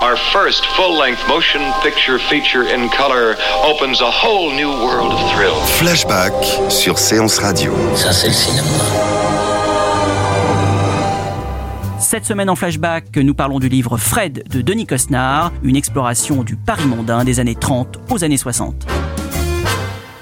Our first full-length motion picture feature in color opens a whole new world of thrill. Flashback sur Séance Radio. Ça, c'est le cinéma. Cette semaine en flashback, nous parlons du livre Fred de Denis Cosnard, une exploration du Paris mondain des années 30 aux années 60.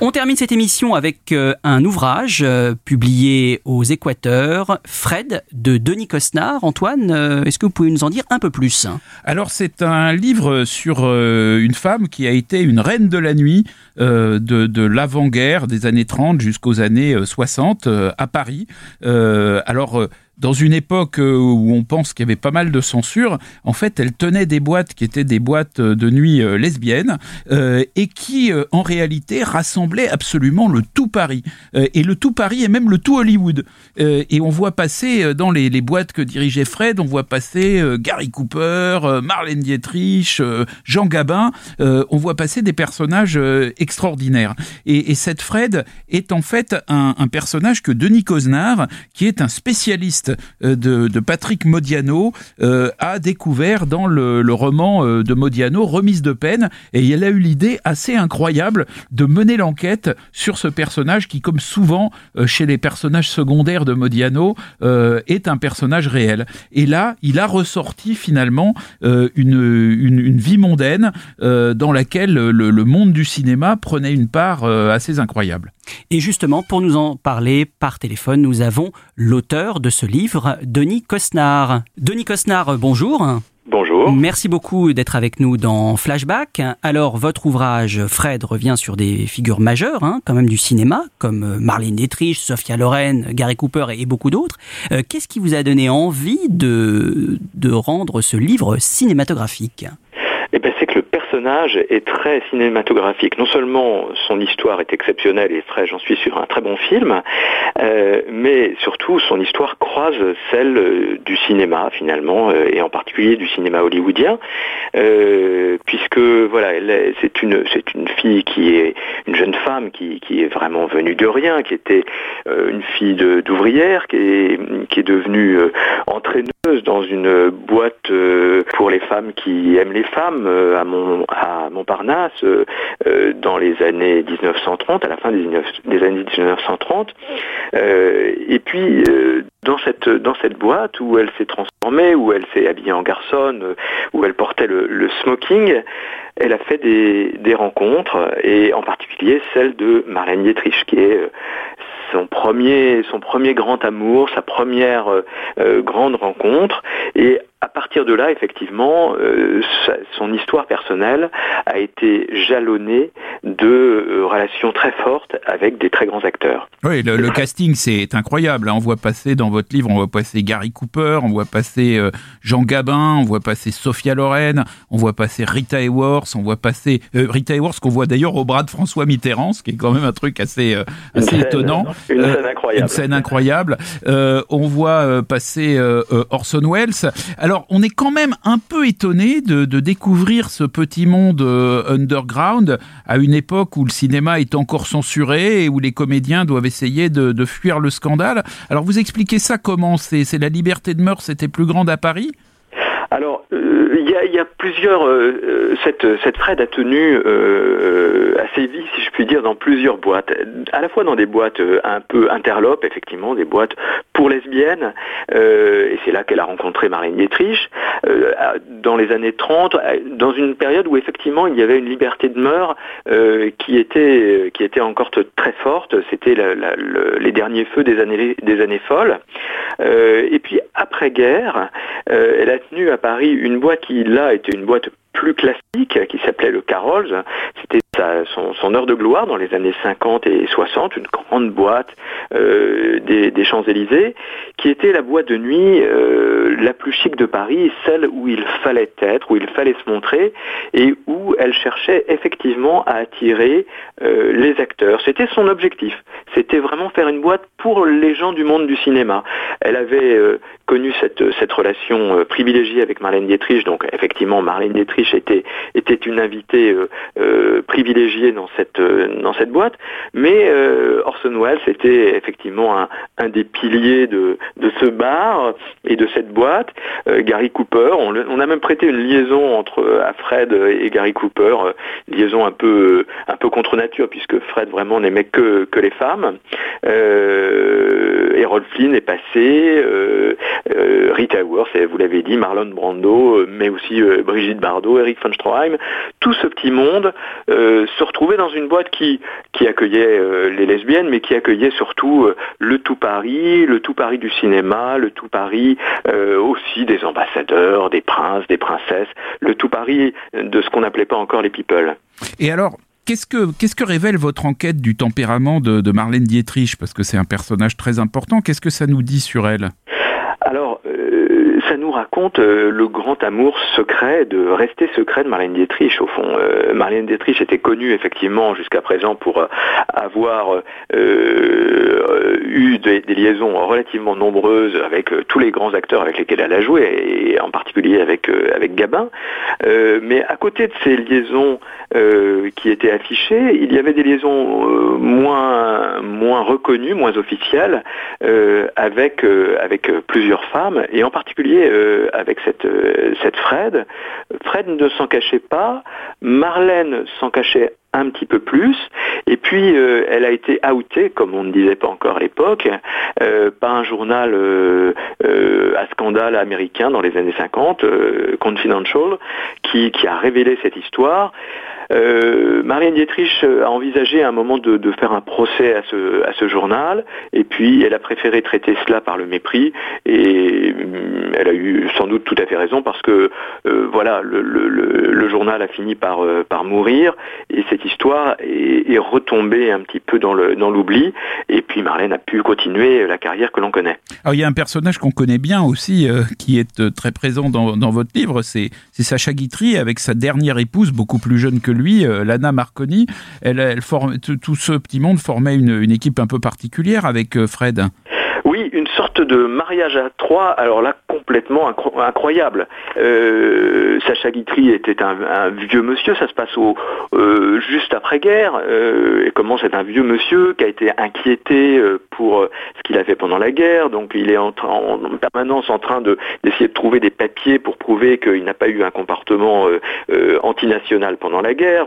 On termine cette émission avec euh, un ouvrage euh, publié aux Équateurs, Fred de Denis Cosnard. Antoine, euh, est-ce que vous pouvez nous en dire un peu plus? Alors c'est un livre sur une femme qui a été une reine de la nuit de, de l'avant-guerre des années 30 jusqu'aux années euh, 60 euh, à Paris. Alors dans une époque euh, où on pense qu'il y avait pas mal de censure, en fait, elle tenait des boîtes qui étaient des boîtes euh, de nuit euh, lesbiennes euh, et qui, en réalité, rassemblaient absolument le tout Paris. Et le tout Paris et même le tout Hollywood. Et on voit passer dans les, boîtes que dirigeait Fred, on voit passer Gary Cooper, Marlène Dietrich, Jean Gabin. on voit passer des personnages extraordinaires. Et, et cette Fred est en fait un, un personnage que Denis Cosnard, qui est un spécialiste euh, de, Patrick Modiano, euh, a découvert dans le, roman euh, de Modiano, Remise de peine. Et il a eu l'idée assez incroyable de mener l'enquête sur ce personnage qui, comme souvent chez les personnages secondaires de Modiano, est un personnage réel. Et là, il a ressorti finalement une, une, vie mondaine dans laquelle le, monde du cinéma prenait une part assez incroyable. Et justement, pour nous en parler par téléphone, nous avons l'auteur de ce livre, Denis Cosnard. Denis Cosnard, bonjour. Bonjour. Merci beaucoup d'être avec nous dans Flashback. Alors, votre ouvrage, Fred, revient sur des figures majeures, hein, quand même du cinéma, comme euh, Marlène Dietrich, Sophia Loren, Gary Cooper et beaucoup d'autres. Euh, Qu'est-ce qui vous a donné envie de, de rendre ce livre cinématographique Eh ben, c'est que le est très cinématographique. Non seulement son histoire est exceptionnelle et très, j'en suis sûr, un très bon film, euh, mais surtout son histoire croise celle euh, du cinéma finalement, euh, et en particulier du cinéma hollywoodien, puisque voilà, c'est une c'est une fille qui est une jeune femme qui, qui est vraiment venue de rien, qui était une fille d'ouvrière, qui est qui est devenue entraîneuse dans une boîte pour les femmes qui aiment les femmes à, à Montparnasse euh, euh, dans les années 1930, à la fin des, 19 des années 1930. Euh, et puis dans cette dans cette boîte où elle s'est transformée, où elle s'est habillée en garçonne, où elle portait le, smoking, elle a fait des, des rencontres et en particulier celle de Marlène Dietrich qui est son premier son premier grand amour, sa première grande rencontre et à partir de là, effectivement, euh, sa- son histoire personnelle a été jalonnée de euh, relations très fortes avec des très grands acteurs. Oui, le, le casting c'est incroyable. hein. On voit passer dans votre livre, on voit passer Gary Cooper, on voit passer euh, Jean Gabin, on voit passer Sophia Loren, on voit passer Rita Hayworth, on voit passer euh, Rita Hayworth qu'on voit d'ailleurs au bras de François Mitterrand, ce qui est quand même un truc assez euh, assez Une scène- étonnant. Une Euh, scène incroyable. Une scène incroyable. Euh, on voit euh, passer euh, euh, Orson Welles. Alors, on est quand même un peu étonné de, découvrir ce petit monde euh, underground à une époque où le cinéma est encore censuré et où les comédiens doivent essayer de, fuir le scandale. Alors, vous expliquez ça comment? C'est la liberté de mœurs était plus grande à Paris? Alors, euh, il y, a, plusieurs. euh, cette, Fred a tenu euh, assez vie, si je puis dire, dans plusieurs boîtes. À la fois dans des boîtes un peu interlopes, effectivement, des boîtes pour lesbiennes, et c'est là qu'elle a rencontré Marlène Dietrich, dans les années 30, dans une période où effectivement il y avait une liberté de mœurs qui, était, qui était encore très forte, c'était les derniers feux des années, des années folles. et puis après-guerre, elle a tenu à Paris une boîte qui là était une boîte plus classique qui s'appelait le Carol's. C'était son, heure de gloire dans les années 50 et 60, une grande boîte euh, des, Champs-Élysées, qui était la boîte de nuit euh, la plus chic de Paris, celle où il fallait être, où il fallait se montrer, et où elle cherchait effectivement à attirer euh, les acteurs. C'était son objectif. C'était vraiment faire une boîte pour les gens du monde du cinéma. Elle avait connu cette, cette relation privilégiée avec Marlène Dietrich, donc effectivement Marlène Dietrich était, était une invitée privilégiée privilégié dans cette, euh, dans cette boîte, mais euh, Orson Welles était effectivement un, un des piliers de, de, ce bar et de cette boîte. Euh, Gary Cooper, on, a même prêté une liaison entre Fred et Gary Cooper, liaison un peu, un peu contre nature, puisque Fred vraiment n'aimait que, que les femmes. Errol Flynn est passé, Rita Hayworth, vous l'avez dit, Marlon Brando, mais aussi Brigitte Bardot, Eric von Stroheim, tout ce petit monde se retrouver dans une boîte qui, accueillait euh, les lesbiennes, mais qui accueillait surtout euh, le tout Paris, le tout Paris du cinéma, le tout Paris euh, aussi des ambassadeurs, des princes, des princesses, le tout Paris de ce qu'on n'appelait pas encore les people. Et alors, Qu'est-ce que, révèle votre enquête du tempérament de Marlène Dietrich? Parce que c'est un personnage très important. Qu'est-ce que ça nous dit sur elle? Alors, raconte euh, le grand amour secret de rester secret de Marlène Dietrich au fond. Euh, Marlène Dietrich était connue effectivement jusqu'à présent pour euh, avoir eu des, liaisons relativement nombreuses avec tous les grands acteurs avec lesquels elle a joué et en particulier avec avec Gabin. mais à côté de ces liaisons qui étaient affichées, il y avait des liaisons moins moins reconnues, moins officielles avec avec plusieurs femmes et en particulier euh, avec euh, cette Fred. Fred ne s'en cachait pas, Marlène s'en cachait un petit peu plus. Et puis, euh, elle a été outée, comme on ne disait pas encore à l'époque, par un journal à scandale américain dans les années 50, Confidential, qui, qui, a révélé cette histoire. Euh, Marianne Dietrich a envisagé à un moment de, faire un procès à ce, journal, et puis elle a préféré traiter cela par le mépris, et mm, elle a eu sans doute tout à fait raison parce que euh, voilà, le, journal a fini par, euh, par mourir, et cette histoire est, retombée un petit peu dans l'oubli, et puis Marlène a pu continuer la carrière que l'on connaît. Alors il y a un personnage qu'on connaît bien aussi, qui est très présent dans, dans votre livre, c'est Sacha Guitry avec sa dernière épouse, beaucoup plus jeune que lui, euh, Lana Marconi, elle, elle forme, tout ce petit monde formait une, une équipe un peu particulière avec euh, Fred. Sorte de mariage à trois, alors là complètement incroyable. Euh, Sacha Guitry était un, vieux monsieur, ça se passe au, euh, juste après-guerre, euh, et comment c'est un vieux monsieur qui a été inquiété pour ce qu'il a fait pendant la guerre, donc il est en, en permanence en train d'essayer de, trouver des papiers pour prouver qu'il n'a pas eu un comportement antinational pendant la guerre,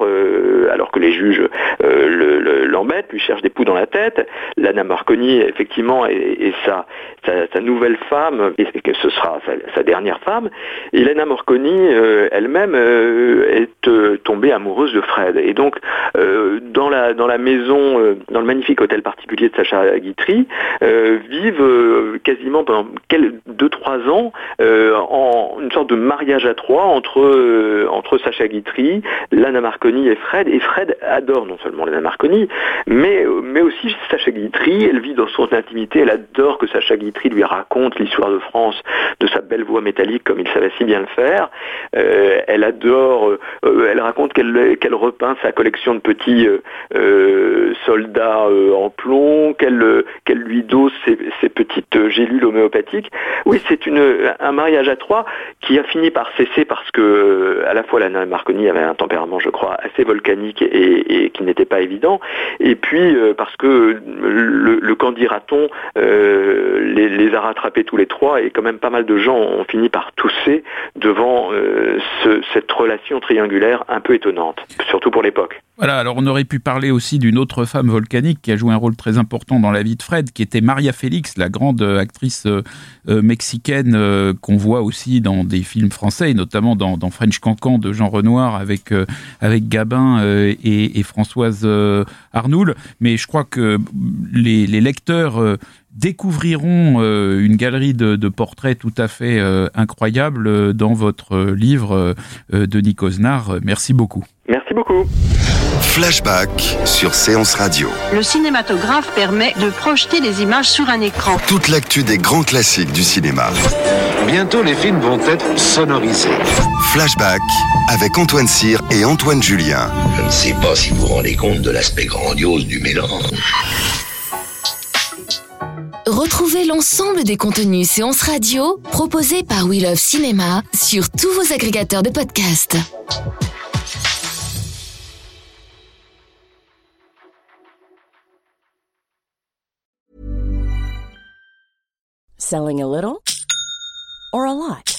alors que les juges l'embêtent, lui cherchent des poux dans la tête. Lana Marconi, effectivement, est sa, sa, nouvelle femme, et que ce sera sa, dernière femme. Elena Morconi euh, elle-même euh, est euh, tombée amoureuse de Fred. Et donc, dans, la, dans la maison, dans le magnifique hôtel particulier de Sacha Guitry, vivent quasiment pendant 2-3 ans en une sorte de mariage à trois entre, entre Sacha Guitry, Lana Marconi et Fred. Et Fred adore non seulement Lana Marconi, mais, mais aussi Sacha Guitry. Elle vit dans son intimité, elle adore que Sacha Guitry lui raconte l'histoire de France de sa belle voix métallique comme il savait si bien le faire. Euh, elle adore, euh, elle raconte qu'elle repeint sa collection de petits euh, soldats en plomb, qu'elle lui dose ses, petites gélules homéopathiques. Oui, c'est un mariage à trois qui a fini par cesser parce que à la fois Lana Marconi avait un tempérament, je crois, assez volcanique et, qui n'était pas évident, et puis parce que le, le candidaton les, a rattrapés tous les trois et quand même pas mal de gens ont fini par tousser devant cette relation triangulaire un peu étonnante, surtout pour l'époque. Voilà, alors on aurait pu parler aussi d'une autre femme volcanique qui a joué un rôle très important dans la vie de Fred, qui était Maria Félix, la grande actrice euh, euh, mexicaine euh, qu'on voit aussi dans des films français, notamment dans, French Cancan de Jean Renoir avec, avec Gabin et, Françoise Arnoul. Mais je crois que les, lecteurs découvriront une galerie de, portraits tout à fait incroyables dans votre livre de Nicosnar. Merci beaucoup. Merci beaucoup. Flashback sur Séance Radio. Le cinématographe permet de projeter des images sur un écran. Toute l'actu des grands classiques du cinéma. Bientôt, les films vont être sonorisés. Flashback avec Antoine Cyr et Antoine Julien. Je ne sais pas si vous vous rendez compte de l'aspect grandiose du mélange. Retrouvez l'ensemble des contenus séances radio proposés par We Love Cinéma sur tous vos agrégateurs de podcasts. Selling a little or a lot?